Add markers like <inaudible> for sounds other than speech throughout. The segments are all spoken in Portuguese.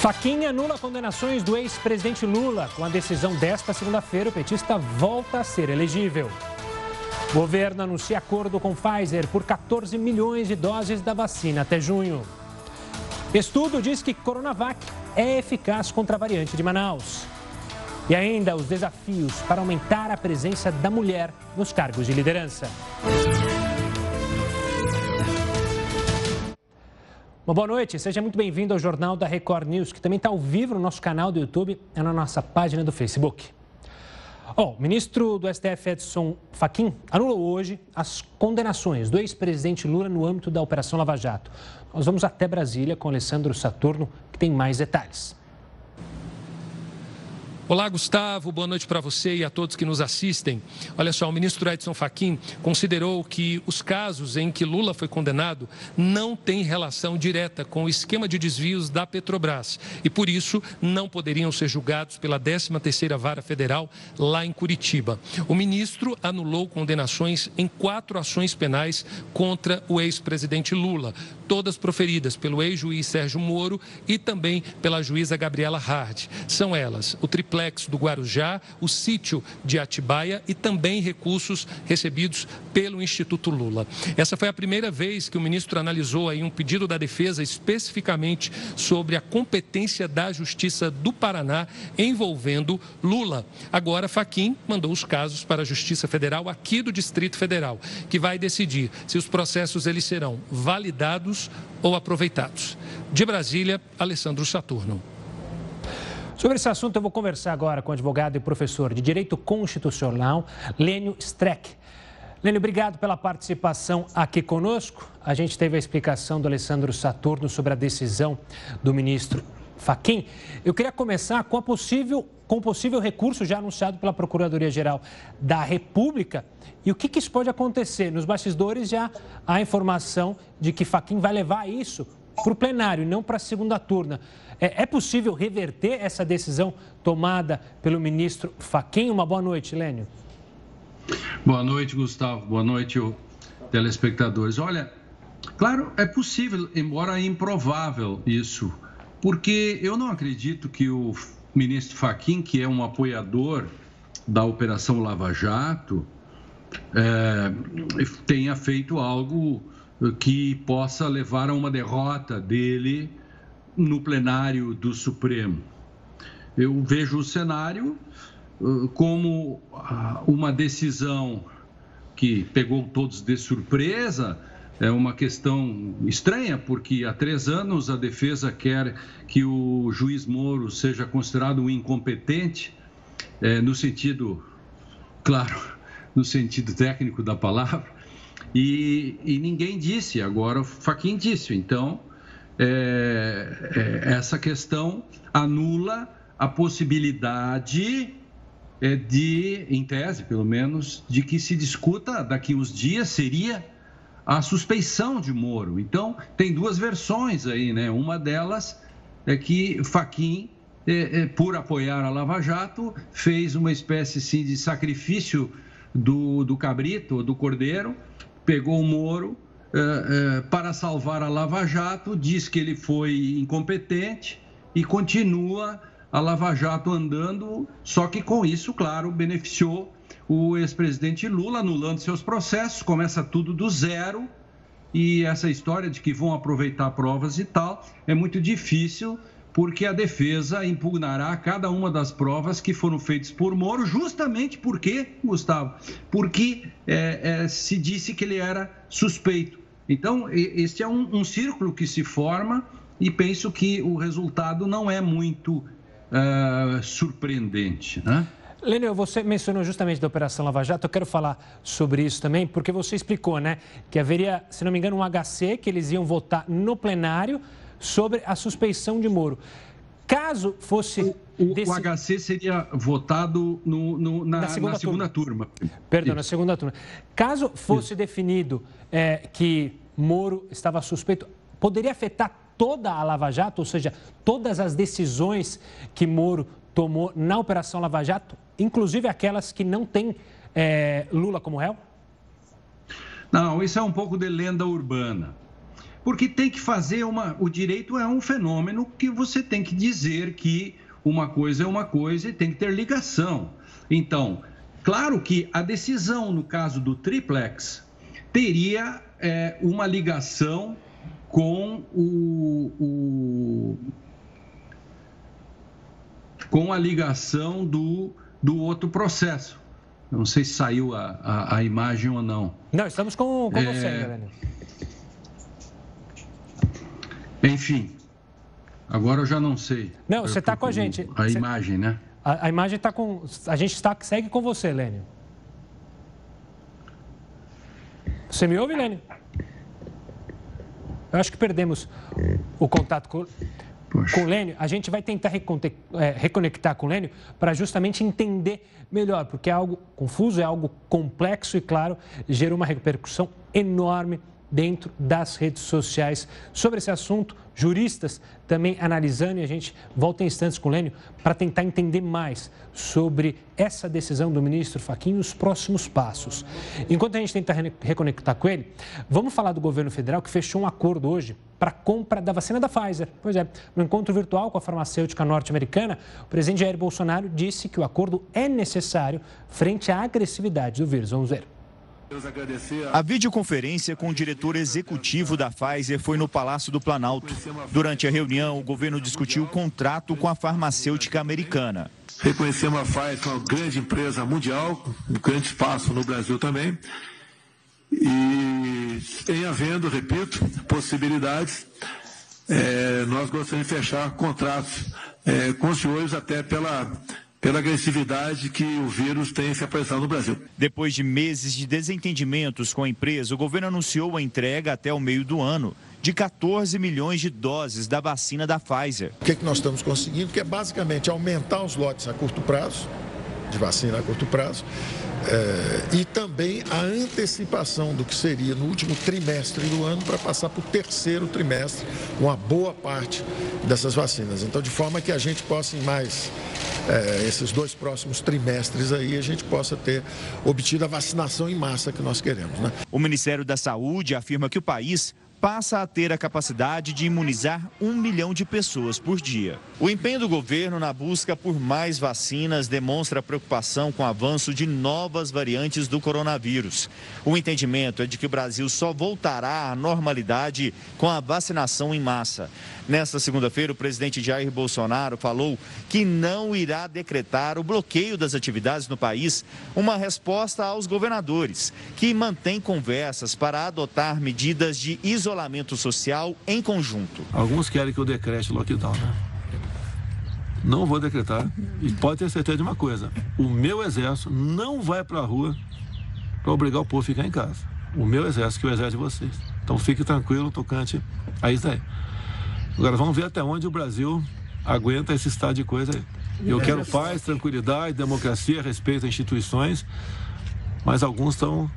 Faquinha anula condenações do ex-presidente Lula. Com a decisão desta segunda-feira, o petista volta a ser elegível. O governo anuncia acordo com Pfizer por 14 milhões de doses da vacina até junho. Estudo diz que Coronavac é eficaz contra a variante de Manaus. E ainda os desafios para aumentar a presença da mulher nos cargos de liderança. Uma boa noite, seja muito bem-vindo ao Jornal da Record News, que também está ao vivo no nosso canal do YouTube e na nossa página do Facebook. Oh, o ministro do STF, Edson Fachin, anulou hoje as condenações do ex-presidente Lula no âmbito da Operação Lava Jato. Nós vamos até Brasília com Alessandro Saturno, que tem mais detalhes. Olá, Gustavo. Boa noite para você e a todos que nos assistem. Olha só, o ministro Edson Fachin considerou que os casos em que Lula foi condenado não têm relação direta com o esquema de desvios da Petrobras e, por isso, não poderiam ser julgados pela 13ª Vara Federal lá em Curitiba. O ministro anulou condenações em quatro ações penais contra o ex-presidente Lula, todas proferidas pelo ex-juiz Sérgio Moro e também pela juíza Gabriela Hard. São elas o triplex do Guarujá, o sítio de Atibaia e também recursos recebidos pelo Instituto Lula. Essa foi a primeira vez que o ministro analisou aí um pedido da defesa especificamente sobre a competência da Justiça do Paraná envolvendo Lula. Agora, Faquim mandou os casos para a Justiça Federal aqui do Distrito Federal, que vai decidir se os processos eles serão validados ou aproveitados. De Brasília, Alessandro Saturno. Sobre esse assunto, eu vou conversar agora com o advogado e professor de Direito Constitucional, Lênio Streck. Lênio, obrigado pela participação aqui conosco. A gente teve a explicação do Alessandro Saturno sobre a decisão do ministro Faquim. Eu queria começar com, a possível, com o possível recurso já anunciado pela Procuradoria-Geral da República. E o que, que isso pode acontecer? Nos bastidores já há informação de que Faquim vai levar isso para o plenário e não para a segunda turna. É, é possível reverter essa decisão tomada pelo ministro Faquim? Uma boa noite, Lênio. Boa noite, Gustavo. Boa noite, telespectadores. Olha, claro, é possível, embora improvável isso, porque eu não acredito que o ministro Faquim, que é um apoiador da Operação Lava Jato, é, tenha feito algo que possa levar a uma derrota dele no plenário do Supremo. Eu vejo o cenário uh, como uh, uma decisão que pegou todos de surpresa, é uma questão estranha, porque há três anos a defesa quer que o juiz Moro seja considerado um incompetente, é, no sentido, claro, <laughs> no sentido técnico da palavra, e, e ninguém disse, agora o Faquin disse. Então, é, é, essa questão anula a possibilidade é, de, em tese pelo menos, de que se discuta daqui uns dias seria a suspeição de Moro. Então, tem duas versões aí, né? Uma delas é que Faquim, é, é, por apoiar a Lava Jato, fez uma espécie sim, de sacrifício do, do cabrito, do cordeiro, pegou o Moro eh, eh, para salvar a Lava Jato, diz que ele foi incompetente e continua a Lava Jato andando, só que com isso, claro, beneficiou o ex-presidente Lula, anulando seus processos, começa tudo do zero. E essa história de que vão aproveitar provas e tal é muito difícil porque a defesa impugnará cada uma das provas que foram feitas por Moro, justamente porque, Gustavo, porque é, é, se disse que ele era suspeito. Então, este é um, um, círculo que se forma e penso que o resultado não é muito uh, surpreendente, né? Lênio, você mencionou justamente da Operação Lava Jato, eu quero falar sobre isso também, porque você explicou, né, que haveria, se não me engano, um HC que eles iam votar no plenário sobre a suspeição de Moro. Caso fosse. O, o, desse... o HC seria votado no, no, na, na, segunda, na segunda turma. turma. Perdão, Isso. na segunda turma. Caso fosse Isso. definido é, que Moro estava suspeito, poderia afetar toda a Lava Jato, ou seja, todas as decisões que Moro tomou na Operação Lava Jato, inclusive aquelas que não têm é, Lula como réu? Não, isso é um pouco de lenda urbana. Porque tem que fazer uma. O direito é um fenômeno que você tem que dizer que uma coisa é uma coisa e tem que ter ligação. Então, claro que a decisão no caso do triplex teria é, uma ligação com o, o, com a ligação do, do outro processo. Não sei se saiu a, a, a imagem ou não. Não, estamos com, com é... você, Helena. Enfim, agora eu já não sei. Não, você está com a gente. A você... imagem, né? A, a imagem está com. A gente está, segue com você, Lênio. Você me ouve, Lênio? Eu acho que perdemos o contato com, com o Lênio. A gente vai tentar é, reconectar com o Lênio para justamente entender melhor, porque é algo confuso, é algo complexo e, claro, gerou uma repercussão enorme dentro das redes sociais. Sobre esse assunto, juristas também analisando e a gente volta em instantes com o Lênio para tentar entender mais sobre essa decisão do ministro Fachin e os próximos passos. Enquanto a gente tenta reconectar com ele, vamos falar do governo federal que fechou um acordo hoje para compra da vacina da Pfizer. Pois é, no encontro virtual com a farmacêutica norte-americana, o presidente Jair Bolsonaro disse que o acordo é necessário frente à agressividade do vírus. Vamos ver. A videoconferência com o diretor executivo da Pfizer foi no Palácio do Planalto. Durante a reunião, o governo discutiu o contrato com a farmacêutica americana. Reconhecemos a Pfizer como uma grande empresa mundial, um grande espaço no Brasil também. E em havendo, repito, possibilidades, é, nós gostaríamos de fechar contratos é, com os senhores até pela pela agressividade que o vírus tem se apresentado no Brasil. Depois de meses de desentendimentos com a empresa, o governo anunciou a entrega até o meio do ano de 14 milhões de doses da vacina da Pfizer. O que, é que nós estamos conseguindo? Que é basicamente aumentar os lotes a curto prazo, de vacina a curto prazo, é, e também a antecipação do que seria no último trimestre do ano para passar para o terceiro trimestre, uma boa parte dessas vacinas. Então, de forma que a gente possa, em mais é, esses dois próximos trimestres aí, a gente possa ter obtido a vacinação em massa que nós queremos. Né? O Ministério da Saúde afirma que o país passa a ter a capacidade de imunizar um milhão de pessoas por dia. O empenho do governo na busca por mais vacinas demonstra preocupação com o avanço de novas variantes do coronavírus. O entendimento é de que o Brasil só voltará à normalidade com a vacinação em massa. Nesta segunda-feira, o presidente Jair Bolsonaro falou que não irá decretar o bloqueio das atividades no país, uma resposta aos governadores, que mantêm conversas para adotar medidas de isolamento social em conjunto. Alguns querem que eu decrete lockdown, né? Não vou decretar. E pode ter certeza de uma coisa: o meu exército não vai para a rua para obrigar o povo a ficar em casa. O meu exército, que é o exército de vocês. Então fique tranquilo, tocante a isso aí. Agora vamos ver até onde o Brasil aguenta esse estado de coisa aí. Eu quero paz, tranquilidade, democracia, respeito às instituições, mas alguns estão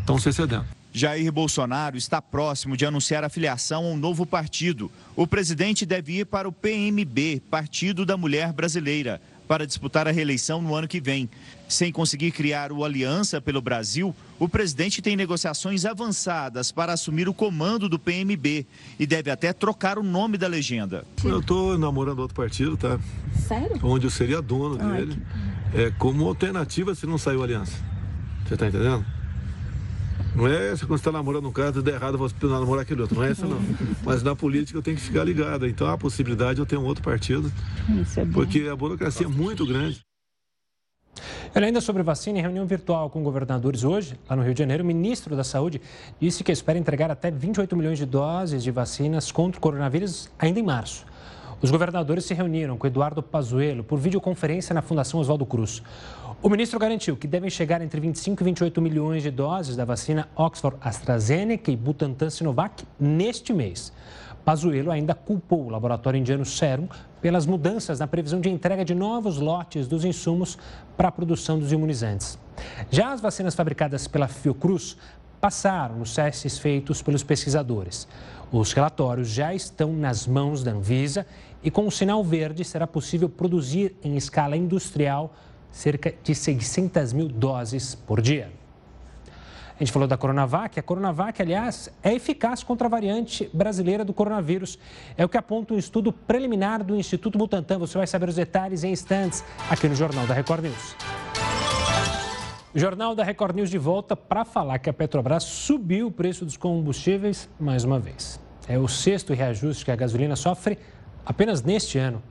estão se excedendo. Jair Bolsonaro está próximo de anunciar a filiação a um novo partido. O presidente deve ir para o PMB, Partido da Mulher Brasileira para disputar a reeleição no ano que vem. Sem conseguir criar o Aliança pelo Brasil, o presidente tem negociações avançadas para assumir o comando do PMB e deve até trocar o nome da legenda. Eu estou namorando outro partido, tá? Sério? Onde eu seria dono dele. Ai, que... É como alternativa se não saiu Aliança. Você está entendendo? Não é essa quando você está namorando um cara, tudo errado, você namorar aquele outro. Não é essa, não. Mas na política eu tenho que ficar ligado. Então há a possibilidade de eu ter um outro partido. Isso é bom. Porque a burocracia é muito grande. Ele ainda sobre vacina, em reunião virtual com governadores hoje, lá no Rio de Janeiro, o ministro da Saúde disse que espera entregar até 28 milhões de doses de vacinas contra o coronavírus ainda em março. Os governadores se reuniram com Eduardo Pazuello por videoconferência na Fundação Oswaldo Cruz. O ministro garantiu que devem chegar entre 25 e 28 milhões de doses da vacina Oxford AstraZeneca e Butantan Sinovac neste mês. Pazuello ainda culpou o laboratório indiano Serum pelas mudanças na previsão de entrega de novos lotes dos insumos para a produção dos imunizantes. Já as vacinas fabricadas pela Fiocruz passaram nos testes feitos pelos pesquisadores. Os relatórios já estão nas mãos da Anvisa e, com o sinal verde, será possível produzir em escala industrial cerca de 600 mil doses por dia. A gente falou da Coronavac. A Coronavac, aliás, é eficaz contra a variante brasileira do coronavírus. É o que aponta um estudo preliminar do Instituto Butantan. Você vai saber os detalhes em instantes aqui no Jornal da Record News. Jornal da Record News de volta para falar que a Petrobras subiu o preço dos combustíveis mais uma vez. É o sexto reajuste que a gasolina sofre apenas neste ano.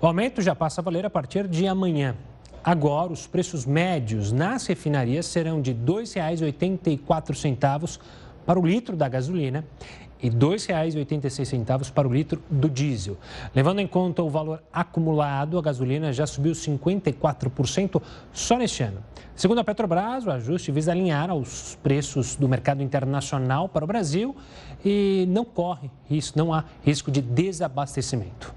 O aumento já passa a valer a partir de amanhã. Agora, os preços médios nas refinarias serão de R$ 2,84 para o litro da gasolina e R$ 2,86 para o litro do diesel. Levando em conta o valor acumulado, a gasolina já subiu 54% só neste ano. Segundo a Petrobras, o ajuste visa alinhar aos preços do mercado internacional para o Brasil e não corre risco, não há risco de desabastecimento.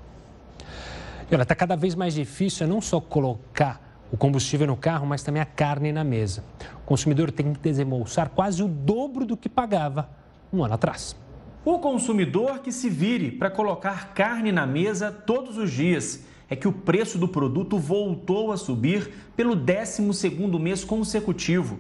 E olha, está cada vez mais difícil não só colocar o combustível no carro, mas também a carne na mesa. O consumidor tem que desembolsar quase o dobro do que pagava um ano atrás. O consumidor que se vire para colocar carne na mesa todos os dias. É que o preço do produto voltou a subir pelo 12º mês consecutivo.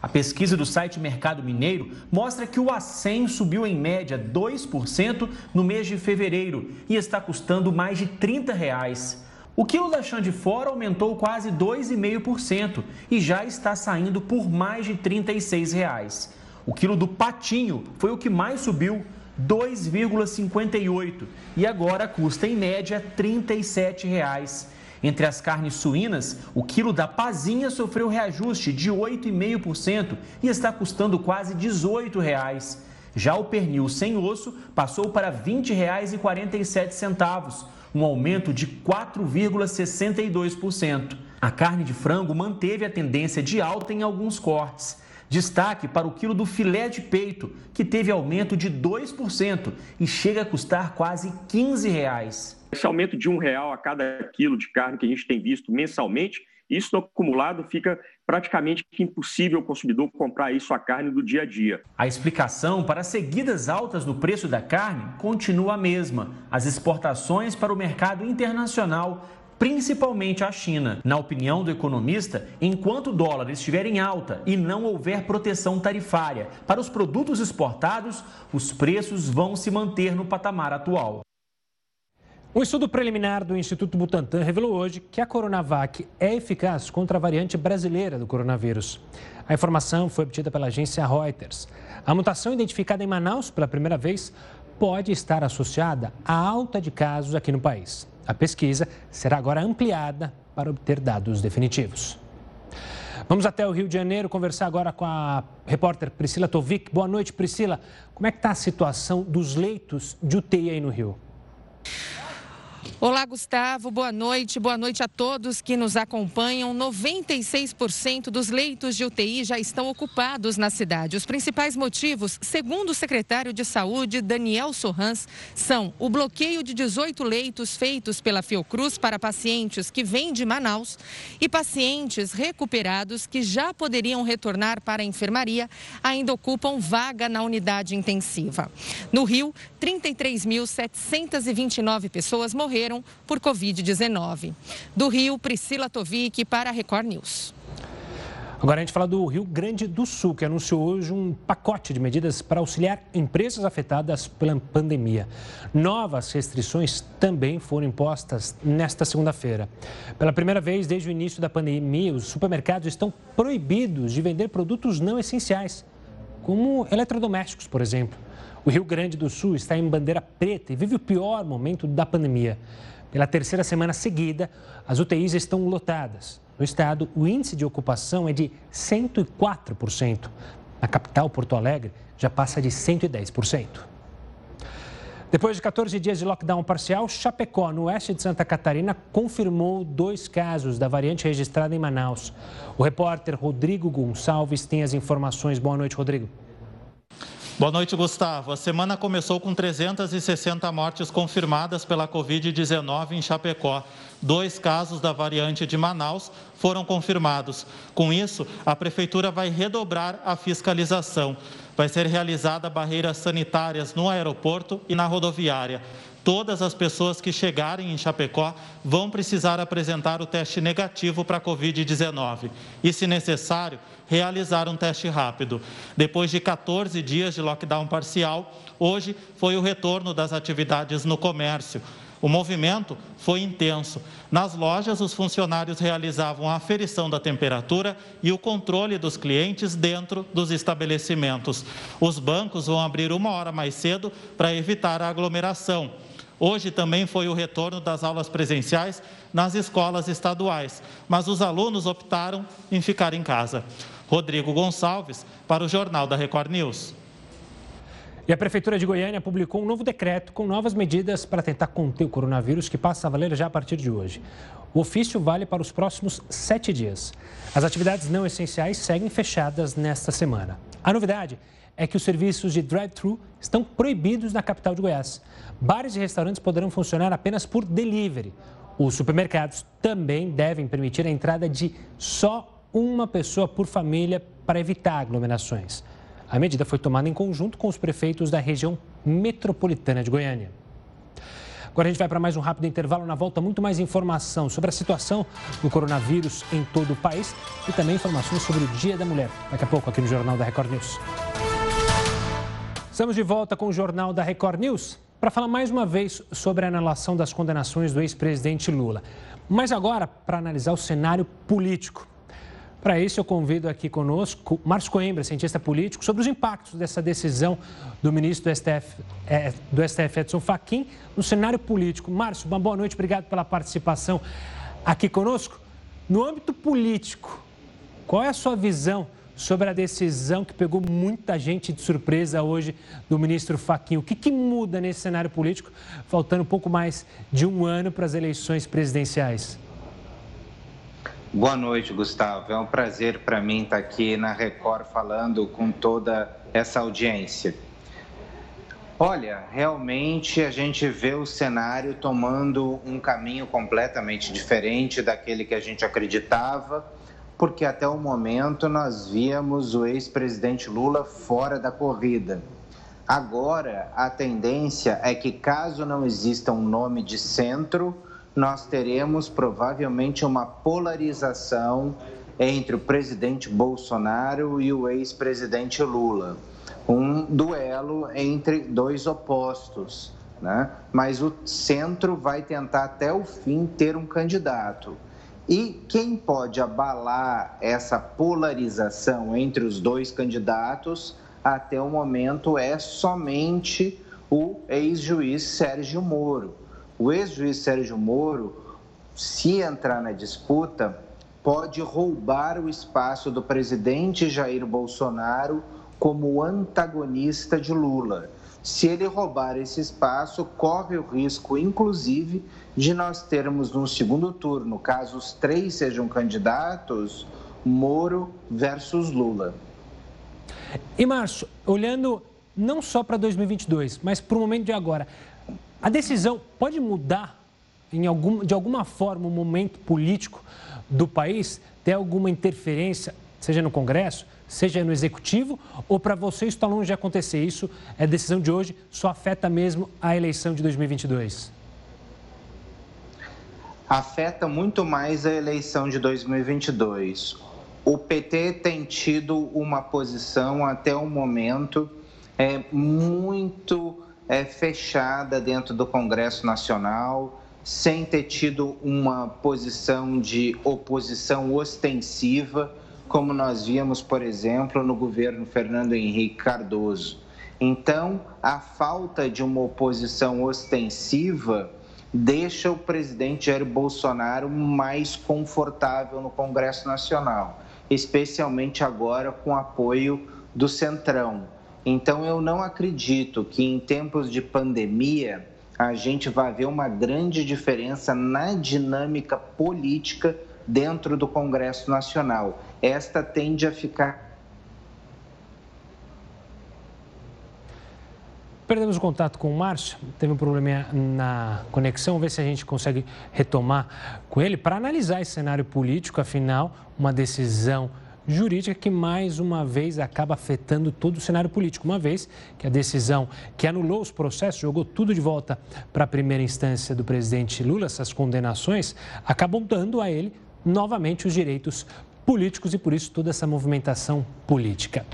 A pesquisa do site Mercado Mineiro mostra que o acém subiu em média 2% no mês de fevereiro e está custando mais de 30 reais. O quilo da chã de fora aumentou quase 2,5% e já está saindo por mais de 36 reais. O quilo do patinho foi o que mais subiu, 2,58 e agora custa em média 37 reais. Entre as carnes suínas, o quilo da pazinha sofreu reajuste de 8,5% e está custando quase 18 reais. Já o pernil sem osso passou para R$ 20,47 um aumento de 4,62%. A carne de frango manteve a tendência de alta em alguns cortes. Destaque para o quilo do filé de peito, que teve aumento de 2% e chega a custar quase 15 reais. Esse aumento de um real a cada quilo de carne que a gente tem visto mensalmente, isso no acumulado fica praticamente impossível o consumidor comprar isso a carne do dia a dia. A explicação para as seguidas altas no preço da carne continua a mesma: as exportações para o mercado internacional principalmente a China. Na opinião do economista, enquanto o dólar estiver em alta e não houver proteção tarifária para os produtos exportados, os preços vão se manter no patamar atual. Um estudo preliminar do Instituto Butantan revelou hoje que a Coronavac é eficaz contra a variante brasileira do coronavírus. A informação foi obtida pela agência Reuters. A mutação identificada em Manaus pela primeira vez pode estar associada à alta de casos aqui no país. A pesquisa será agora ampliada para obter dados definitivos. Vamos até o Rio de Janeiro conversar agora com a repórter Priscila Tovic. Boa noite, Priscila. Como é que está a situação dos leitos de UTI aí no Rio? Olá, Gustavo. Boa noite. Boa noite a todos que nos acompanham. 96% dos leitos de UTI já estão ocupados na cidade. Os principais motivos, segundo o secretário de Saúde, Daniel Sorrans, são o bloqueio de 18 leitos feitos pela Fiocruz para pacientes que vêm de Manaus e pacientes recuperados que já poderiam retornar para a enfermaria ainda ocupam vaga na unidade intensiva. No Rio, 33.729 pessoas morreram morreram por Covid-19. Do Rio, Priscila Tovic para a Record News. Agora a gente fala do Rio Grande do Sul, que anunciou hoje um pacote de medidas para auxiliar empresas afetadas pela pandemia. Novas restrições também foram impostas nesta segunda-feira. Pela primeira vez desde o início da pandemia, os supermercados estão proibidos de vender produtos não essenciais, como eletrodomésticos, por exemplo. O Rio Grande do Sul está em bandeira preta e vive o pior momento da pandemia. Pela terceira semana seguida, as UTIs estão lotadas. No estado, o índice de ocupação é de 104%. Na capital, Porto Alegre, já passa de 110%. Depois de 14 dias de lockdown parcial, Chapecó, no oeste de Santa Catarina, confirmou dois casos da variante registrada em Manaus. O repórter Rodrigo Gonçalves tem as informações. Boa noite, Rodrigo. Boa noite, Gustavo. A semana começou com 360 mortes confirmadas pela Covid-19 em Chapecó. Dois casos da variante de Manaus foram confirmados. Com isso, a Prefeitura vai redobrar a fiscalização. Vai ser realizada barreiras sanitárias no aeroporto e na rodoviária. Todas as pessoas que chegarem em Chapecó vão precisar apresentar o teste negativo para a Covid-19 e, se necessário, realizar um teste rápido. Depois de 14 dias de lockdown parcial, hoje foi o retorno das atividades no comércio. O movimento foi intenso. Nas lojas, os funcionários realizavam a aferição da temperatura e o controle dos clientes dentro dos estabelecimentos. Os bancos vão abrir uma hora mais cedo para evitar a aglomeração. Hoje também foi o retorno das aulas presenciais nas escolas estaduais, mas os alunos optaram em ficar em casa. Rodrigo Gonçalves, para o Jornal da Record News. E a Prefeitura de Goiânia publicou um novo decreto com novas medidas para tentar conter o coronavírus, que passa a valer já a partir de hoje. O ofício vale para os próximos sete dias. As atividades não essenciais seguem fechadas nesta semana. A novidade é que os serviços de drive-thru estão proibidos na capital de Goiás. Bares e restaurantes poderão funcionar apenas por delivery. Os supermercados também devem permitir a entrada de só uma pessoa por família para evitar aglomerações. A medida foi tomada em conjunto com os prefeitos da região metropolitana de Goiânia. Agora a gente vai para mais um rápido intervalo. Na volta, muito mais informação sobre a situação do coronavírus em todo o país e também informações sobre o Dia da Mulher. Daqui a pouco, aqui no Jornal da Record News. Estamos de volta com o Jornal da Record News para falar mais uma vez sobre a anulação das condenações do ex-presidente Lula. Mas agora, para analisar o cenário político. Para isso, eu convido aqui conosco Márcio Coimbra, cientista político, sobre os impactos dessa decisão do ministro do STF, é, do STF Edson Fachin no cenário político. Márcio, uma boa noite, obrigado pela participação aqui conosco. No âmbito político, qual é a sua visão sobre a decisão que pegou muita gente de surpresa hoje do ministro Fachin? O que, que muda nesse cenário político, faltando um pouco mais de um ano para as eleições presidenciais? Boa noite, Gustavo. É um prazer para mim estar aqui na Record falando com toda essa audiência. Olha, realmente a gente vê o cenário tomando um caminho completamente diferente daquele que a gente acreditava, porque até o momento nós víamos o ex-presidente Lula fora da corrida. Agora, a tendência é que, caso não exista um nome de centro, nós teremos provavelmente uma polarização entre o presidente Bolsonaro e o ex-presidente Lula. Um duelo entre dois opostos, né? mas o centro vai tentar até o fim ter um candidato. E quem pode abalar essa polarização entre os dois candidatos até o momento é somente o ex-juiz Sérgio Moro o ex-juiz Sérgio Moro, se entrar na disputa, pode roubar o espaço do presidente Jair Bolsonaro como antagonista de Lula. Se ele roubar esse espaço, corre o risco, inclusive, de nós termos no segundo turno, caso os três sejam candidatos, Moro versus Lula. E, Márcio, olhando não só para 2022, mas para o momento de agora, a decisão pode mudar algum, de alguma forma o momento político do país? Ter alguma interferência, seja no Congresso, seja no Executivo? Ou para você está longe de acontecer? Isso é decisão de hoje, só afeta mesmo a eleição de 2022? Afeta muito mais a eleição de 2022. O PT tem tido uma posição até o momento é, muito é, fechada dentro do Congresso Nacional, sem ter tido uma posição de oposição ostensiva, como nós víamos, por exemplo, no governo Fernando Henrique Cardoso. Então, a falta de uma oposição ostensiva deixa o presidente Jair Bolsonaro mais confortável no Congresso Nacional, especialmente agora com apoio do Centrão. Então, eu não acredito que em tempos de pandemia a gente vai ver uma grande diferença na dinâmica política dentro do Congresso Nacional. Esta tende a ficar. Perdemos o contato com o Márcio, teve um problema na conexão, Vamos ver se a gente consegue retomar com ele para analisar esse cenário político, afinal, uma decisão jurídica que mais uma vez acaba afetando todo o cenário político, uma vez que a decisão que anulou os processos, jogou tudo de volta para a primeira instância do presidente Lula, essas condenações, acabam dando a ele novamente os direitos políticos e por isso toda essa movimentação política.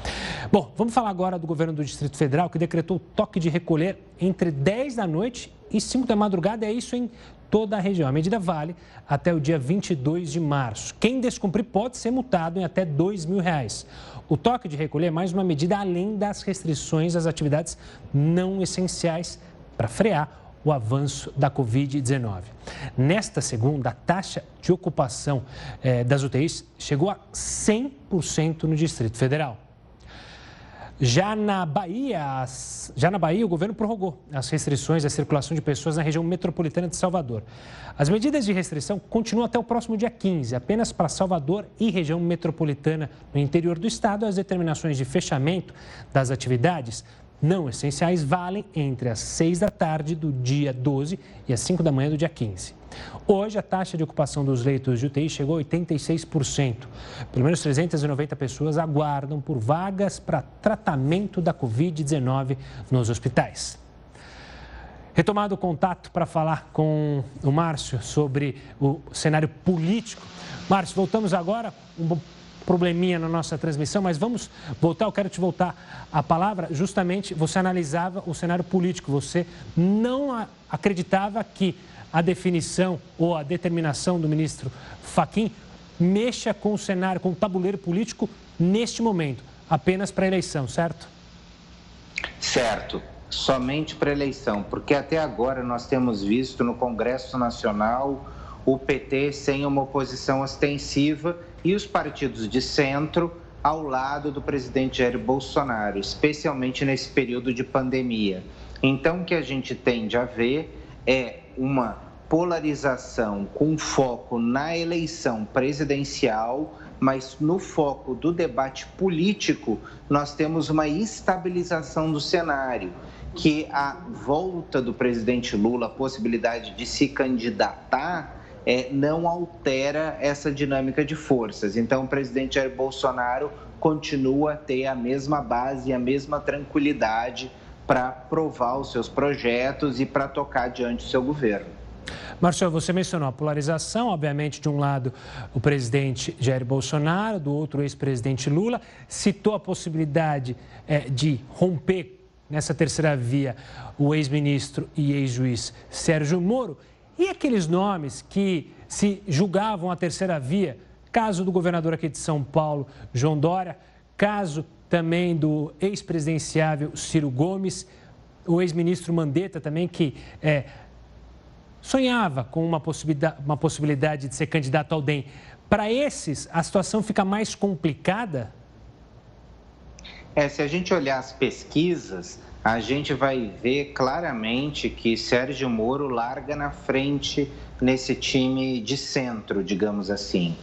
Bom, vamos falar agora do governo do Distrito Federal que decretou toque de recolher entre 10 da noite e 5 da madrugada, é isso em toda a região. A medida vale até o dia 22 de março. Quem descumprir pode ser multado em até 2 mil reais. O toque de recolher é mais uma medida além das restrições às atividades não essenciais para frear o avanço da Covid-19. Nesta segunda, a taxa de ocupação eh, das UTIs chegou a 100% no Distrito Federal. Já na Bahia, já na Bahia, o governo prorrogou as restrições à circulação de pessoas na região metropolitana de Salvador. As medidas de restrição continuam até o próximo dia 15, apenas para Salvador e região metropolitana no interior do estado. As determinações de fechamento das atividades não essenciais valem entre as 6 da tarde do dia 12 e as 5 da manhã do dia 15. Hoje, a taxa de ocupação dos leitos de UTI chegou a 86%. Pelo menos 390 pessoas aguardam por vagas para tratamento da Covid-19 nos hospitais. Retomado o contato para falar com o Márcio sobre o cenário político. Márcio, voltamos agora. Um probleminha na nossa transmissão, mas vamos voltar. Eu quero te voltar a palavra. Justamente, você analisava o cenário político. Você não acreditava que a definição ou a determinação do ministro Faquim mexa com o cenário, com o tabuleiro político neste momento, apenas para a eleição, certo? Certo. Somente para a eleição, porque até agora nós temos visto no Congresso Nacional o PT sem uma oposição ostensiva e os partidos de centro ao lado do presidente Jair Bolsonaro, especialmente nesse período de pandemia. Então, o que a gente tende a ver é uma polarização com foco na eleição presidencial, mas no foco do debate político, nós temos uma estabilização do cenário, que a volta do presidente Lula, a possibilidade de se candidatar, é, não altera essa dinâmica de forças. Então, o presidente Jair Bolsonaro continua a ter a mesma base e a mesma tranquilidade para provar os seus projetos e para tocar diante do seu governo. Marcelo, você mencionou a polarização, obviamente, de um lado o presidente Jair Bolsonaro, do outro o ex-presidente Lula, citou a possibilidade é, de romper nessa terceira via o ex-ministro e ex-juiz Sérgio Moro. E aqueles nomes que se julgavam a terceira via, caso do governador aqui de São Paulo, João Dória, caso também do ex-presidenciável Ciro Gomes, o ex-ministro Mandetta também, que é, sonhava com uma possibilidade, uma possibilidade de ser candidato ao DEM. Para esses, a situação fica mais complicada? É, se a gente olhar as pesquisas, a gente vai ver claramente que Sérgio Moro larga na frente nesse time de centro, digamos assim.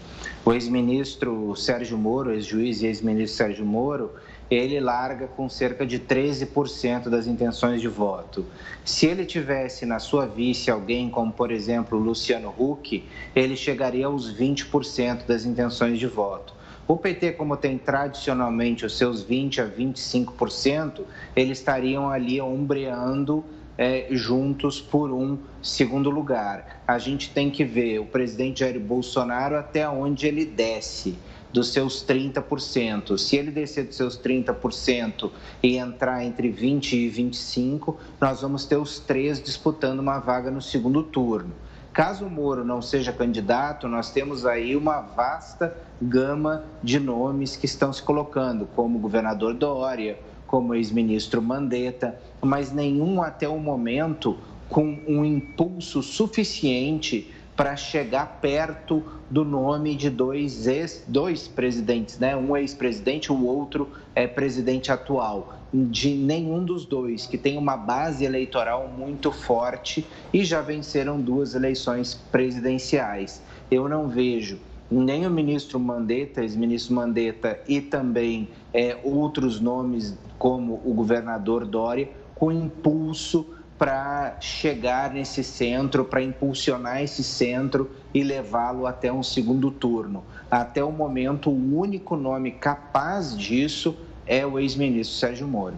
O ex-ministro Sérgio Moro, ex-juiz e ex-ministro Sérgio Moro, ele larga com cerca de 13% das intenções de voto. Se ele tivesse na sua vice alguém como, por exemplo, Luciano Huck, ele chegaria aos 20% das intenções de voto. O PT, como tem tradicionalmente os seus 20% a 25%, eles estariam ali ombreando é, juntos por um segundo lugar. A gente tem que ver o presidente Jair Bolsonaro até onde ele desce dos seus 30%. Se ele descer dos seus 30% e entrar entre 20 e 25, nós vamos ter os três disputando uma vaga no segundo turno. Caso o Moro não seja candidato, nós temos aí uma vasta gama de nomes que estão se colocando, como o governador Dória, como ex-ministro Mandetta, mas nenhum até o momento com um impulso suficiente para chegar perto do nome de dois ex, dois presidentes, né? Um ex-presidente, o outro é presidente atual. De nenhum dos dois que tem uma base eleitoral muito forte e já venceram duas eleições presidenciais. Eu não vejo nem o ministro Mandetta, ex-ministro Mandetta, e também é, outros nomes como o governador Dória, com impulso para chegar nesse centro, para impulsionar esse centro e levá-lo até um segundo turno. Até o momento, o único nome capaz disso é o ex-ministro Sérgio Moro.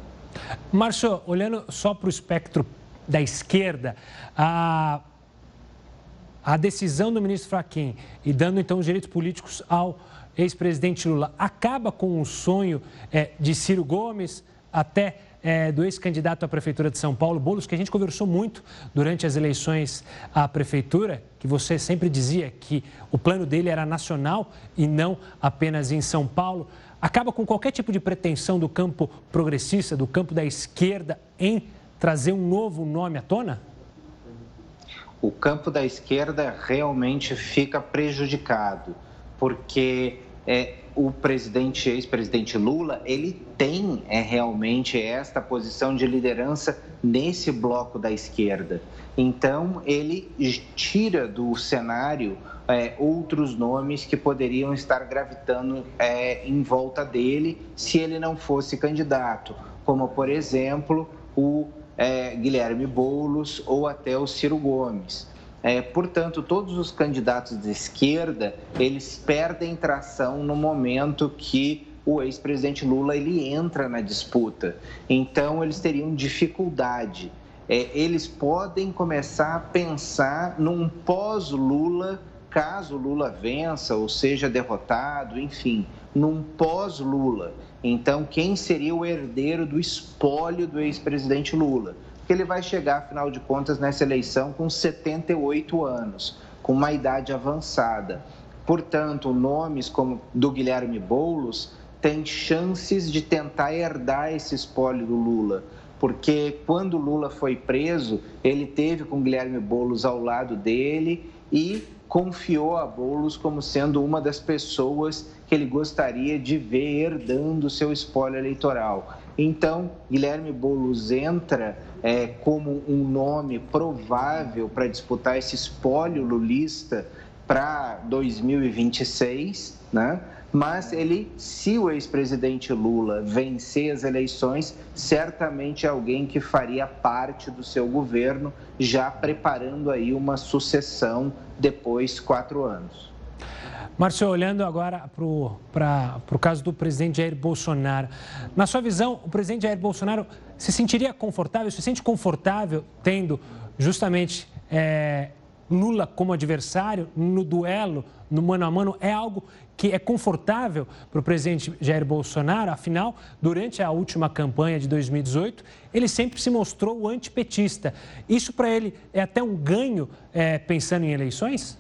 Márcio, olhando só para o espectro da esquerda, a, a decisão do ministro Fachin e dando então os direitos políticos ao ex-presidente Lula acaba com o sonho é, de Ciro Gomes até é, do ex-candidato à Prefeitura de São Paulo, Boulos, que a gente conversou muito durante as eleições à Prefeitura, que você sempre dizia que o plano dele era nacional e não apenas em São Paulo, acaba com qualquer tipo de pretensão do campo progressista, do campo da esquerda, em trazer um novo nome à tona? O campo da esquerda realmente fica prejudicado, porque é, o presidente, ex-presidente Lula, ele tem é, realmente esta posição de liderança nesse bloco da esquerda. Então, ele tira do cenário é, outros nomes que poderiam estar gravitando é, em volta dele se ele não fosse candidato, como, por exemplo, o é, Guilherme Boulos ou até o Ciro Gomes. É, portanto, todos os candidatos de esquerda, eles perdem tração no momento que o ex-presidente Lula ele entra na disputa. Então, eles teriam dificuldade. É, eles podem começar a pensar num pós-Lula, caso Lula vença ou seja derrotado, enfim, num pós-Lula. Então, quem seria o herdeiro do espólio do ex-presidente Lula? Que ele vai chegar, afinal de contas, nessa eleição com 78 anos, com uma idade avançada. Portanto, nomes como do Guilherme Boulos têm chances de tentar herdar esse espólio do Lula. Porque quando Lula foi preso, ele teve com Guilherme Boulos ao lado dele e confiou a Boulos como sendo uma das pessoas que ele gostaria de ver herdando seu espólio eleitoral. Então, Guilherme Boulos entra é, como um nome provável para disputar esse espólio lulista para 2026, né? Mas ele, se o ex-presidente Lula vencer as eleições, certamente é alguém que faria parte do seu governo, já preparando aí uma sucessão depois quatro anos. Márcio, olhando agora para o caso do presidente Jair Bolsonaro. Na sua visão, o presidente Jair Bolsonaro se sentiria confortável, se sente confortável tendo justamente é, Lula como adversário no duelo, no mano a mano? É algo que é confortável para o presidente Jair Bolsonaro? Afinal, durante a última campanha de 2018, ele sempre se mostrou antipetista. Isso para ele é até um ganho é, pensando em eleições?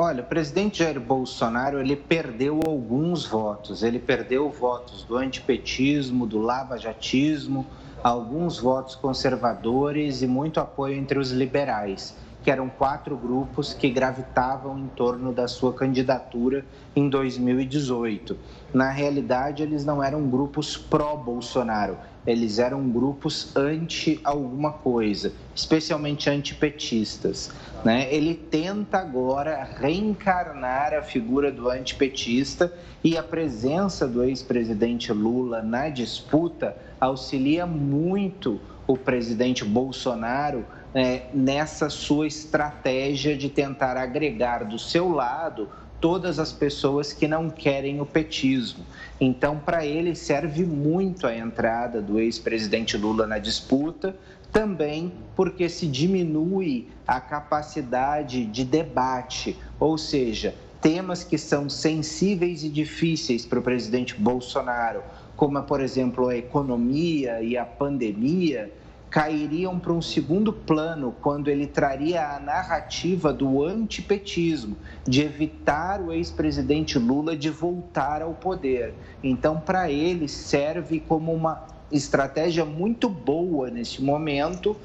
Olha, o presidente Jair Bolsonaro ele perdeu alguns votos. Ele perdeu votos do antipetismo, do lavajatismo, alguns votos conservadores e muito apoio entre os liberais que eram quatro grupos que gravitavam em torno da sua candidatura em 2018. Na realidade, eles não eram grupos pró-Bolsonaro, eles eram grupos anti alguma coisa, especialmente antipetistas. Né? Ele tenta agora reencarnar a figura do antipetista e a presença do ex-presidente Lula na disputa auxilia muito o presidente Bolsonaro é, nessa sua estratégia de tentar agregar do seu lado todas as pessoas que não querem o petismo. Então, para ele, serve muito a entrada do ex-presidente Lula na disputa, também porque se diminui a capacidade de debate, ou seja, temas que são sensíveis e difíceis para o presidente Bolsonaro, como, por exemplo, a economia e a pandemia, cairiam para um segundo plano quando ele traria a narrativa do antipetismo, de evitar o ex-presidente Lula de voltar ao poder. Então, para ele, serve como uma estratégia muito boa nesse momento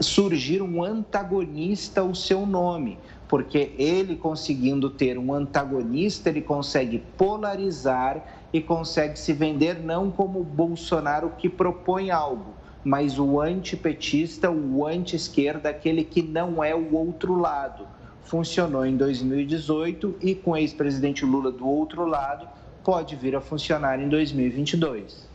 surgir um antagonista ao seu nome, porque ele conseguindo ter um antagonista, ele consegue polarizar e consegue se vender não como Bolsonaro que propõe algo, mas o antipetista, o anti-esquerda, aquele que não é o outro lado. Funcionou em 2018 e com o ex-presidente Lula do outro lado, pode vir a funcionar em 2022.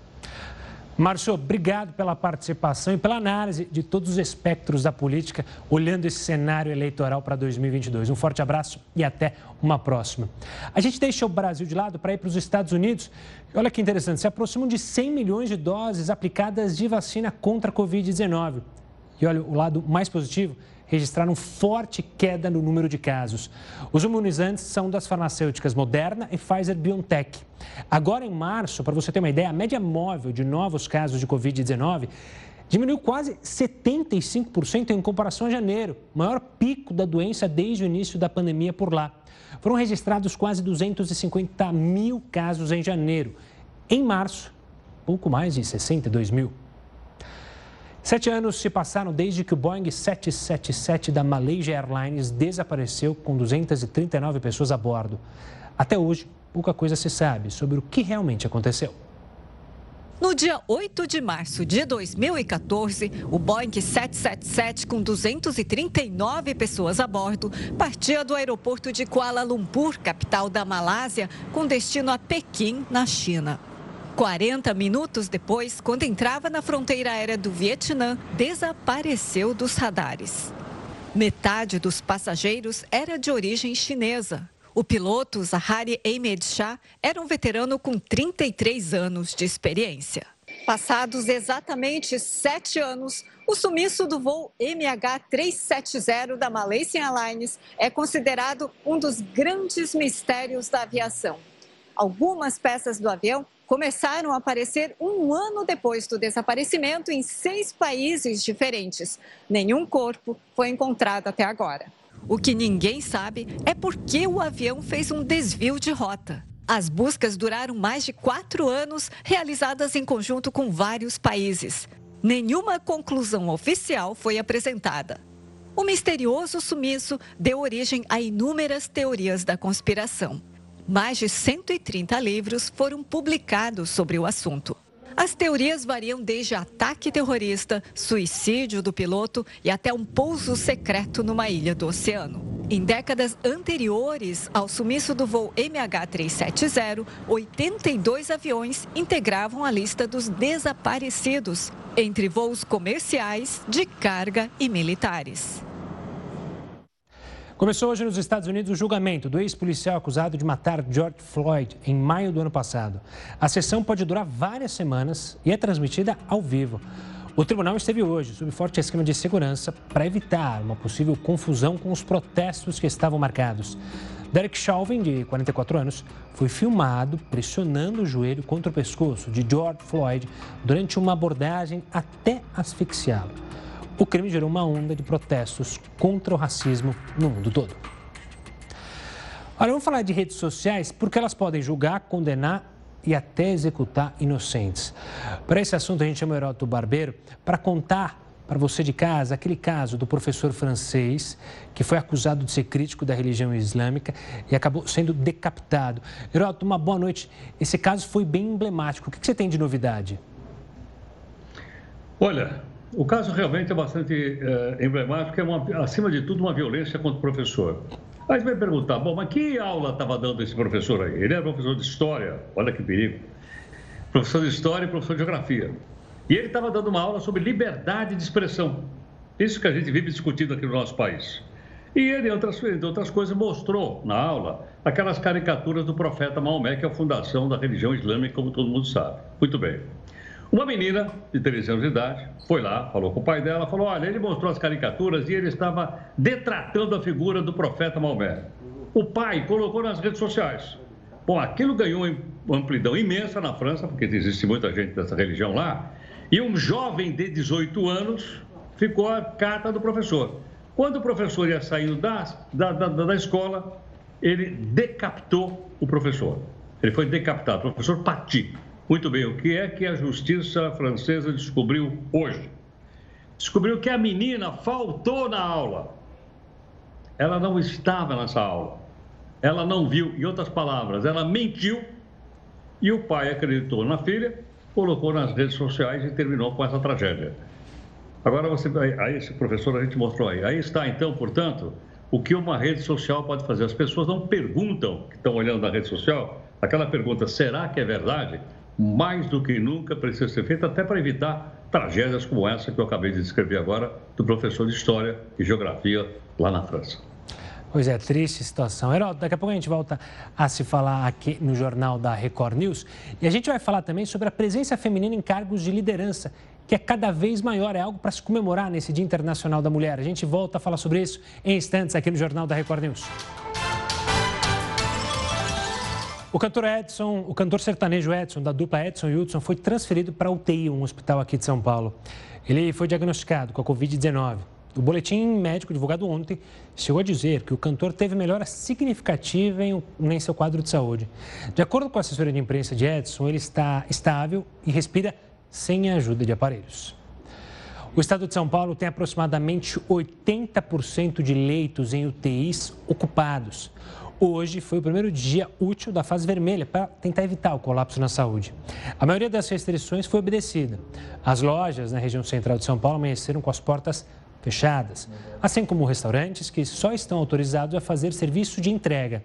Márcio, obrigado pela participação e pela análise de todos os espectros da política, olhando esse cenário eleitoral para 2022. Um forte abraço e até uma próxima. A gente deixa o Brasil de lado para ir para os Estados Unidos. Olha que interessante, se aproximam de 100 milhões de doses aplicadas de vacina contra a Covid-19. E olha, o lado mais positivo registraram forte queda no número de casos. Os imunizantes são das farmacêuticas Moderna e Pfizer BioNTech. Agora, em março, para você ter uma ideia, a média móvel de novos casos de Covid-19 diminuiu quase 75% em comparação a janeiro, maior pico da doença desde o início da pandemia por lá. Foram registrados quase 250 mil casos em janeiro. Em março, pouco mais de 62 mil. Sete anos se passaram desde que o Boeing 777 da Malaysia Airlines desapareceu com 239 pessoas a bordo. Até hoje, pouca coisa se sabe sobre o que realmente aconteceu. No dia 8 de março de 2014, o Boeing 777, com 239 pessoas a bordo, partia do aeroporto de Kuala Lumpur, capital da Malásia, com destino a Pequim, na China. 40 minutos depois, quando entrava na fronteira aérea do Vietnã, desapareceu dos radares. Metade dos passageiros era de origem chinesa. O piloto Zahari Ahmed Shah era um veterano com 33 anos de experiência. Passados exatamente sete anos, o sumiço do voo MH370 da Malaysian Airlines é considerado um dos grandes mistérios da aviação. Algumas peças do avião começaram a aparecer um ano depois do desaparecimento em seis países diferentes. Nenhum corpo foi encontrado até agora. O que ninguém sabe é por que o avião fez um desvio de rota. As buscas duraram mais de quatro anos, realizadas em conjunto com vários países. Nenhuma conclusão oficial foi apresentada. O misterioso sumiço deu origem a inúmeras teorias da conspiração. Mais de 130 livros foram publicados sobre o assunto. As teorias variam desde ataque terrorista, suicídio do piloto e até um pouso secreto numa ilha do oceano. Em décadas anteriores ao sumiço do voo MH370, 82 aviões integravam a lista dos desaparecidos, entre voos comerciais, de carga e militares. Começou hoje nos Estados Unidos o julgamento do ex-policial acusado de matar George Floyd em maio do ano passado. A sessão pode durar várias semanas e é transmitida ao vivo. O tribunal esteve hoje sob forte esquema de segurança para evitar uma possível confusão com os protestos que estavam marcados. Derek Chauvin, de 44 anos, foi filmado pressionando o joelho contra o pescoço de George Floyd durante uma abordagem até asfixiá-lo. O crime gerou uma onda de protestos contra o racismo no mundo todo. Olha, vamos falar de redes sociais porque elas podem julgar, condenar e até executar inocentes. Para esse assunto, a gente chama o Heródoto Barbeiro para contar para você de casa aquele caso do professor francês que foi acusado de ser crítico da religião islâmica e acabou sendo decapitado. Heródoto, uma boa noite. Esse caso foi bem emblemático. O que você tem de novidade? Olha, o caso realmente é bastante é, emblemático, é uma, acima de tudo uma violência contra o professor. Aí você vai perguntar, bom, mas que aula estava dando esse professor aí? Ele era professor de História, olha que perigo. Professor de História e professor de Geografia. E ele estava dando uma aula sobre liberdade de expressão. Isso que a gente vive discutindo aqui no nosso país. E ele, entre outras, entre outras coisas, mostrou na aula aquelas caricaturas do profeta Maomé, que é a fundação da religião islâmica, como todo mundo sabe. Muito bem. Uma menina de 13 anos de idade foi lá, falou com o pai dela, falou: olha, ele mostrou as caricaturas e ele estava detratando a figura do profeta Maomé. O pai colocou nas redes sociais. Bom, aquilo ganhou uma amplidão imensa na França, porque existe muita gente dessa religião lá, e um jovem de 18 anos ficou a carta do professor. Quando o professor ia saindo da, da, da, da escola, ele decapitou o professor. Ele foi decapitado, o professor Paty. Muito bem, o que é que a justiça francesa descobriu hoje? Descobriu que a menina faltou na aula. Ela não estava nessa aula. Ela não viu, em outras palavras, ela mentiu e o pai acreditou na filha, colocou nas redes sociais e terminou com essa tragédia. Agora você, aí esse professor a gente mostrou aí. Aí está então, portanto, o que uma rede social pode fazer. As pessoas não perguntam que estão olhando na rede social aquela pergunta: será que é verdade? Mais do que nunca, precisa ser feita até para evitar tragédias como essa que eu acabei de descrever agora do professor de História e Geografia lá na França. Pois é, triste situação. Heraldo, daqui a pouco a gente volta a se falar aqui no jornal da Record News. E a gente vai falar também sobre a presença feminina em cargos de liderança, que é cada vez maior. É algo para se comemorar nesse Dia Internacional da Mulher. A gente volta a falar sobre isso em instantes aqui no jornal da Record News. O cantor Edson, o cantor sertanejo Edson, da dupla Edson e Hudson, foi transferido para UTI, um hospital aqui de São Paulo. Ele foi diagnosticado com a Covid-19. O boletim médico divulgado ontem chegou a dizer que o cantor teve melhora significativa em, em seu quadro de saúde. De acordo com a assessoria de imprensa de Edson, ele está estável e respira sem a ajuda de aparelhos. O estado de São Paulo tem aproximadamente 80% de leitos em UTIs ocupados. Hoje foi o primeiro dia útil da fase vermelha para tentar evitar o colapso na saúde. A maioria das restrições foi obedecida. As lojas na região central de São Paulo amanheceram com as portas fechadas, assim como restaurantes que só estão autorizados a fazer serviço de entrega.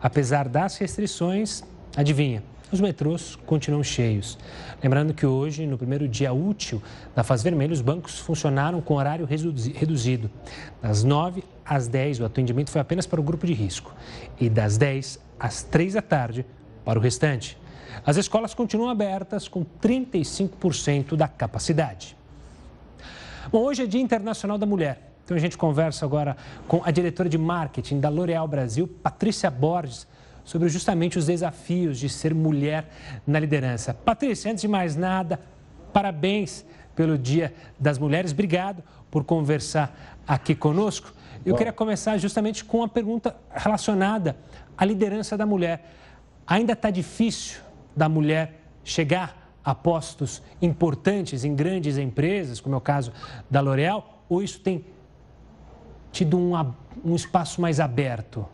Apesar das restrições, adivinha, os metrôs continuam cheios. Lembrando que hoje, no primeiro dia útil da fase vermelha, os bancos funcionaram com horário reduzido. Das 9 às 10, o atendimento foi apenas para o grupo de risco. E das 10 às 3 da tarde, para o restante. As escolas continuam abertas com 35% da capacidade. Bom, hoje é Dia Internacional da Mulher. Então a gente conversa agora com a diretora de marketing da L'Oréal Brasil, Patrícia Borges, sobre justamente os desafios de ser mulher na liderança. Patrícia, antes de mais nada, parabéns pelo Dia das Mulheres. Obrigado por conversar aqui conosco. Eu Bom. queria começar justamente com uma pergunta relacionada à liderança da mulher. Ainda está difícil da mulher chegar a postos importantes em grandes empresas, como é o caso da L'Oréal, ou isso tem tido um, um espaço mais aberto?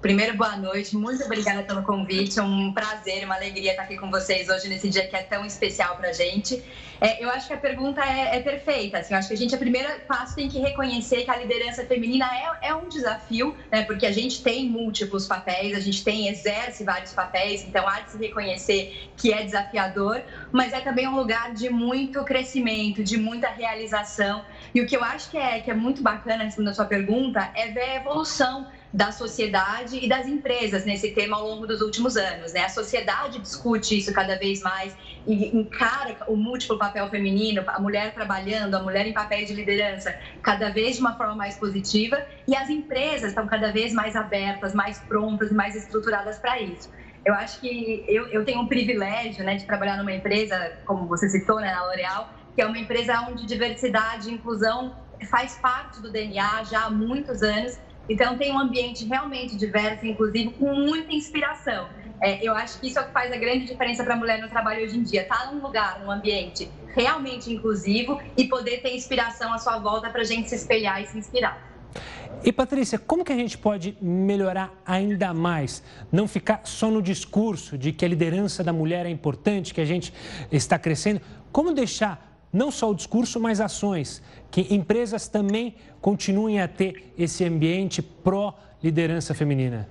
Primeiro, boa noite. Muito obrigada pelo convite. É um prazer, uma alegria estar aqui com vocês hoje nesse dia que é tão especial para a gente. É, eu acho que a pergunta é, é, perfeita. Assim, eu acho que a gente, a primeira passo, tem que reconhecer que a liderança feminina é, é um desafio, né? Porque a gente tem múltiplos papéis, a gente tem exerce vários papéis, então há de se reconhecer que é desafiador, mas é também um lugar de muito crescimento, de muita realização. E o que eu acho que é, que é muito bacana, respondendo a sua pergunta, é ver a evolução da sociedade e das empresas nesse tema ao longo dos últimos anos. Né? A sociedade discute isso cada vez mais e encara o múltiplo papel feminino, a mulher trabalhando, a mulher em papéis de liderança, cada vez de uma forma mais positiva, e as empresas estão cada vez mais abertas, mais prontas mais estruturadas para isso. Eu acho que eu, eu tenho um privilégio né, de trabalhar numa empresa, como você citou, né, na L'Oréal, que é uma empresa onde diversidade e inclusão faz parte do DNA já há muitos anos então, tem um ambiente realmente diverso, inclusive com muita inspiração. É, eu acho que isso é o que faz a grande diferença para a mulher no trabalho hoje em dia. Estar tá num lugar, num ambiente realmente inclusivo e poder ter inspiração à sua volta para a gente se espelhar e se inspirar. E Patrícia, como que a gente pode melhorar ainda mais? Não ficar só no discurso de que a liderança da mulher é importante, que a gente está crescendo. Como deixar não só o discurso, mas ações, que empresas também continuem a ter esse ambiente pró-liderança feminina?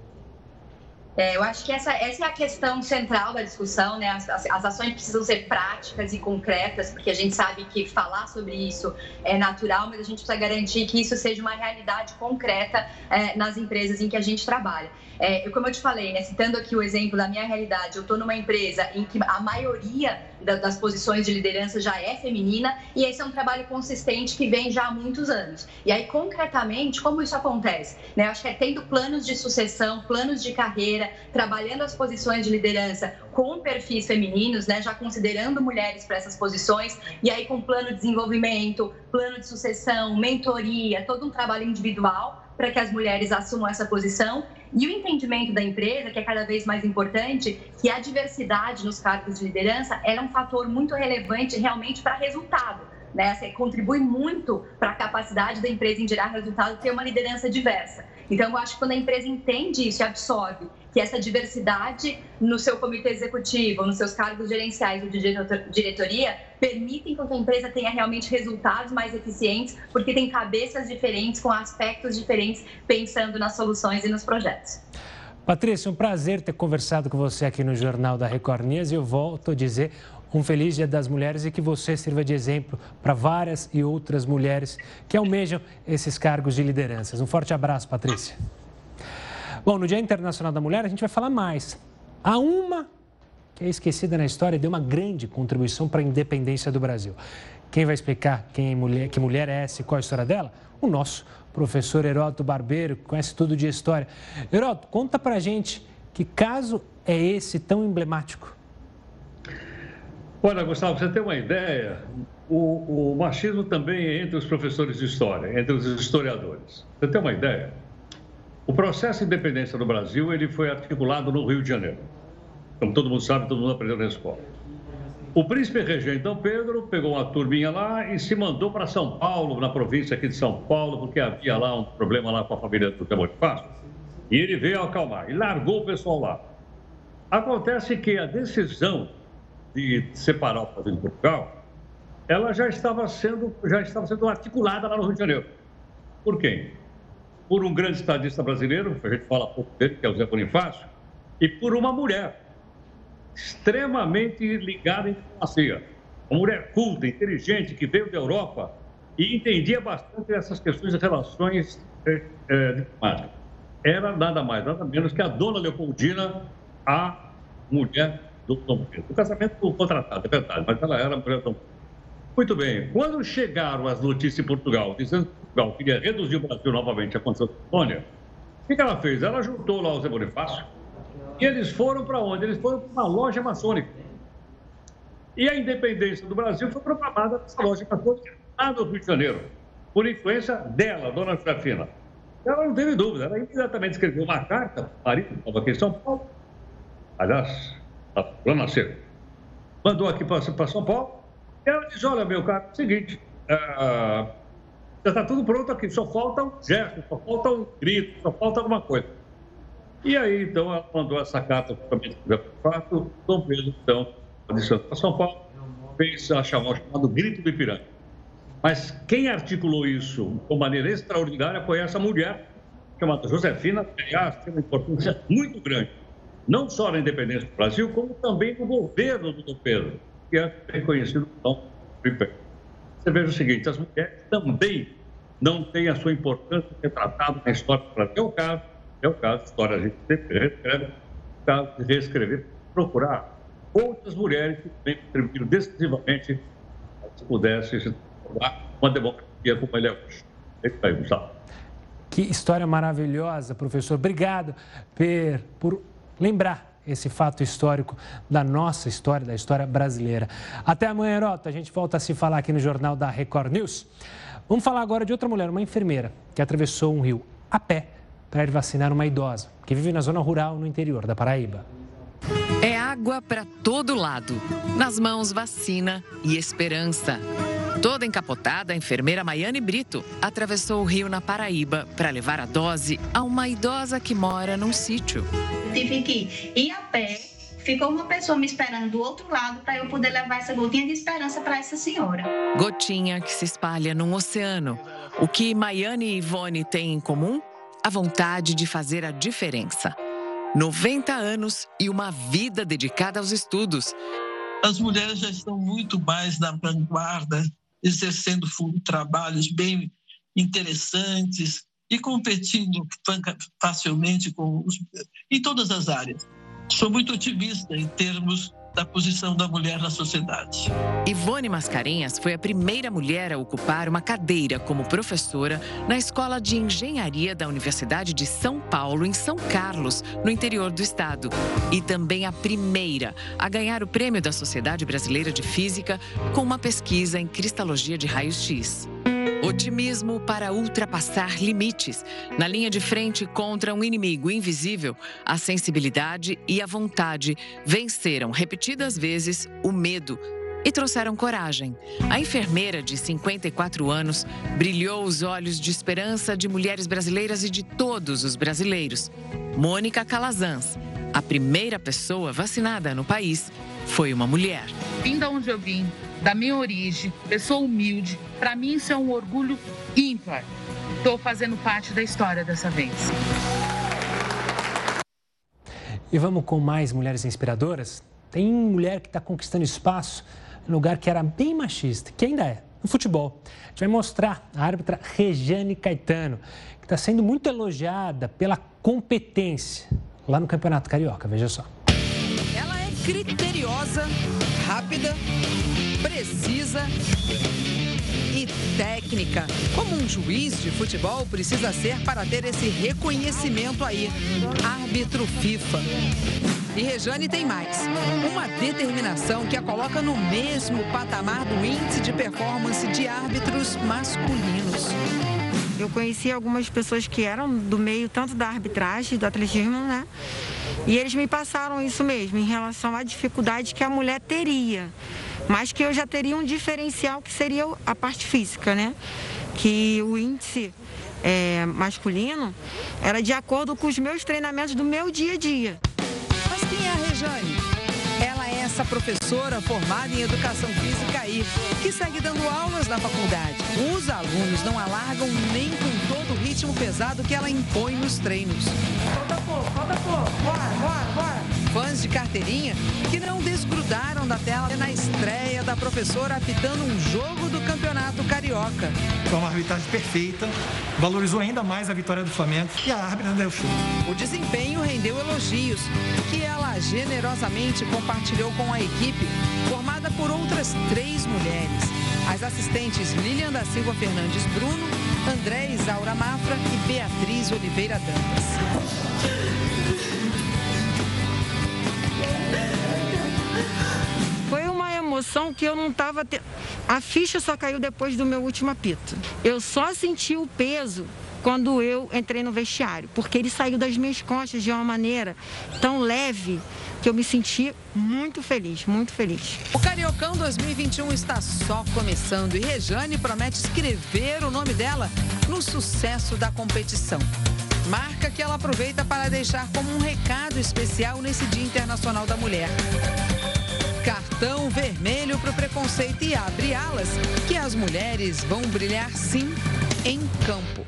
É, eu acho que essa, essa é a questão central da discussão, né? As, as, as, ações precisam ser práticas e concretas, porque a gente sabe que falar sobre isso é natural, mas a gente precisa garantir que isso seja uma realidade concreta é, nas empresas em que a gente trabalha. É, como eu te falei, né, citando aqui o exemplo da minha realidade, eu estou numa empresa em que a maioria das posições de liderança já é feminina e esse é um trabalho consistente que vem já há muitos anos. E aí, concretamente, como isso acontece? Né, acho que é tendo planos de sucessão, planos de carreira, trabalhando as posições de liderança com perfis femininos, né, já considerando mulheres para essas posições, e aí com plano de desenvolvimento, plano de sucessão, mentoria, todo um trabalho individual para que as mulheres assumam essa posição e o entendimento da empresa, que é cada vez mais importante, que a diversidade nos cargos de liderança era um fator muito relevante realmente para resultado. Né? Você contribui muito para a capacidade da empresa em gerar resultado ter uma liderança diversa. Então, eu acho que quando a empresa entende isso e absorve que essa diversidade no seu comitê executivo, nos seus cargos gerenciais ou de diretoria, permitem que a empresa tenha realmente resultados mais eficientes, porque tem cabeças diferentes, com aspectos diferentes, pensando nas soluções e nos projetos. Patrícia, um prazer ter conversado com você aqui no Jornal da Record News e eu volto a dizer um feliz Dia das Mulheres e que você sirva de exemplo para várias e outras mulheres que almejam esses cargos de lideranças. Um forte abraço, Patrícia. Bom, no Dia Internacional da Mulher a gente vai falar mais. Há uma que é esquecida na história e deu uma grande contribuição para a independência do Brasil. Quem vai explicar quem é mulher, que mulher é essa e qual a história dela? O nosso professor Heródoto Barbeiro, que conhece tudo de história. Heródoto, conta pra gente que caso é esse tão emblemático? Olha, Gustavo, você tem uma ideia? O, o, machismo também é entre os professores de história, entre os historiadores. Você tem uma ideia? O processo de independência do Brasil ele foi articulado no Rio de Janeiro. Como todo mundo sabe, todo mundo aprendeu na escola. O príncipe regente Dom Pedro pegou uma turminha lá e se mandou para São Paulo, na província aqui de São Paulo, porque havia lá um problema lá com a família do Bonifácio. E ele veio acalmar e largou o pessoal lá. Acontece que a decisão de separar o Brasil de Portugal, ela já estava sendo já estava sendo articulada lá no Rio de Janeiro. Por quem? Por um grande estadista brasileiro, a gente fala pouco dele, que é o Zé Bonifácio, e por uma mulher extremamente ligada à diplomacia. Uma mulher culta, inteligente, que veio da Europa e entendia bastante essas questões de relações é, é, diplomáticas. Era nada mais, nada menos que a dona Leopoldina, a mulher do Pedro. O casamento foi contratado, é verdade, mas ela era mulher do Dom Pedro. Muito bem, quando chegaram as notícias em Portugal, dizendo que Portugal queria reduzir o Brasil novamente à condição de colônia, o que ela fez? Ela juntou lá o Zé Bonifácio, e eles foram para onde? Eles foram para uma loja maçônica. E a independência do Brasil foi proclamada nessa loja maçônica lá no Rio de Janeiro, por influência dela, dona Josefina. Ela não teve dúvida, ela imediatamente escreveu uma carta para o marido, estava aqui em São Paulo. Aliás, lá nasceu. Mandou aqui para São Paulo. E ela diz: Olha, meu caro, é o seguinte, uh, já está tudo pronto aqui, só falta um gesto, só falta um grito, só falta alguma coisa. E aí, então, ela mandou essa carta para o fato, Dom Pedro, então, de São Paulo, fez a chamada, chamado Grito do Ipiranga. Mas quem articulou isso de maneira extraordinária foi essa mulher, chamada Josefina, que, aliás, tem uma importância muito grande, não só na independência do Brasil, como também no governo do Dom Pedro, que é reconhecido como Dom. Você veja o seguinte, as mulheres também não têm a sua importância retratada na história do Brasil. É o caso é o caso, história a gente reescreve, caso de reescrever, procurar outras mulheres que também contribuíram decisivamente se pudesse se tornar uma democracia como ele é hoje. É isso aí, Gustavo. Que história maravilhosa, professor. Obrigado per, por lembrar esse fato histórico da nossa história, da história brasileira. Até amanhã, Herota. A gente volta a se falar aqui no Jornal da Record News. Vamos falar agora de outra mulher, uma enfermeira, que atravessou um rio a pé para ir vacinar uma idosa que vive na zona rural no interior da Paraíba. É água para todo lado. Nas mãos, vacina e esperança. Toda encapotada, a enfermeira Maiane Brito atravessou o rio na Paraíba para levar a dose a uma idosa que mora num sítio. Tive que ir a pé, ficou uma pessoa me esperando do outro lado para eu poder levar essa gotinha de esperança para essa senhora. Gotinha que se espalha num oceano. O que Maiane e Ivone têm em comum? a vontade de fazer a diferença. 90 anos e uma vida dedicada aos estudos. As mulheres já estão muito mais na vanguarda, exercendo trabalhos bem interessantes e competindo facilmente com os, em todas as áreas. Sou muito otimista em termos da posição da mulher na sociedade. Ivone Mascarenhas foi a primeira mulher a ocupar uma cadeira como professora na Escola de Engenharia da Universidade de São Paulo, em São Carlos, no interior do estado. E também a primeira a ganhar o prêmio da Sociedade Brasileira de Física com uma pesquisa em cristalogia de raios-x. Otimismo para ultrapassar limites. Na linha de frente contra um inimigo invisível, a sensibilidade e a vontade venceram repetidas vezes o medo e trouxeram coragem. A enfermeira de 54 anos brilhou os olhos de esperança de mulheres brasileiras e de todos os brasileiros. Mônica Calazans, a primeira pessoa vacinada no país, foi uma mulher. Vim da onde eu vim, da minha origem, pessoa humilde. Para mim, isso é um orgulho ímpar. Estou fazendo parte da história dessa vez. E vamos com mais mulheres inspiradoras? Tem mulher que está conquistando espaço em lugar que era bem machista, que ainda é, no futebol. A gente vai mostrar a árbitra Rejane Caetano, que está sendo muito elogiada pela competência lá no Campeonato Carioca. Veja só. Ela é criteriosa, rápida, precisa técnica, como um juiz de futebol precisa ser para ter esse reconhecimento aí, árbitro FIFA. E Rejane tem mais, uma determinação que a coloca no mesmo patamar do índice de performance de árbitros masculinos. Eu conheci algumas pessoas que eram do meio tanto da arbitragem, do atletismo, né? E eles me passaram isso mesmo, em relação à dificuldade que a mulher teria mas que eu já teria um diferencial que seria a parte física, né? Que o índice é, masculino era de acordo com os meus treinamentos do meu dia a dia. Mas quem é a Rejane? Ela é essa professora formada em educação física aí, que segue dando aulas na faculdade. Os alunos não alargam nem com todo o ritmo pesado que ela impõe nos treinos. Falta pouco, falta pouco. Bora, bora, bora fãs de carteirinha que não desgrudaram da tela na estreia da professora apitando um jogo do Campeonato Carioca. Foi uma arbitragem perfeita, valorizou ainda mais a vitória do Flamengo e a árbitra deu show. O desempenho rendeu elogios, que ela generosamente compartilhou com a equipe, formada por outras três mulheres. As assistentes Lilian da Silva Fernandes Bruno, André Isaura Mafra e Beatriz Oliveira Dantas. Emoção que eu não estava. Te... A ficha só caiu depois do meu último apito. Eu só senti o peso quando eu entrei no vestiário, porque ele saiu das minhas costas de uma maneira tão leve que eu me senti muito feliz, muito feliz. O Cariocão 2021 está só começando e Rejane promete escrever o nome dela no sucesso da competição. Marca que ela aproveita para deixar como um recado especial nesse Dia Internacional da Mulher cartão vermelho para o preconceito e abre alas que as mulheres vão brilhar sim em campo.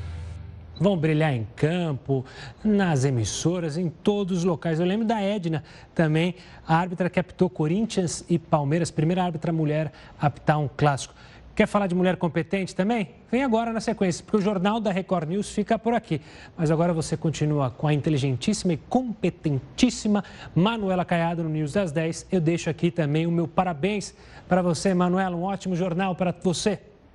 Vão brilhar em campo, nas emissoras, em todos os locais. Eu lembro da Edna também, a árbitra que apitou Corinthians e Palmeiras, primeira árbitra mulher a apitar um clássico. Quer falar de mulher competente também? Vem agora na sequência, porque o Jornal da Record News fica por aqui. Mas agora você continua com a inteligentíssima e competentíssima Manuela Caiado no News das 10. Eu deixo aqui também o meu parabéns para você, Manuela. Um ótimo jornal para você.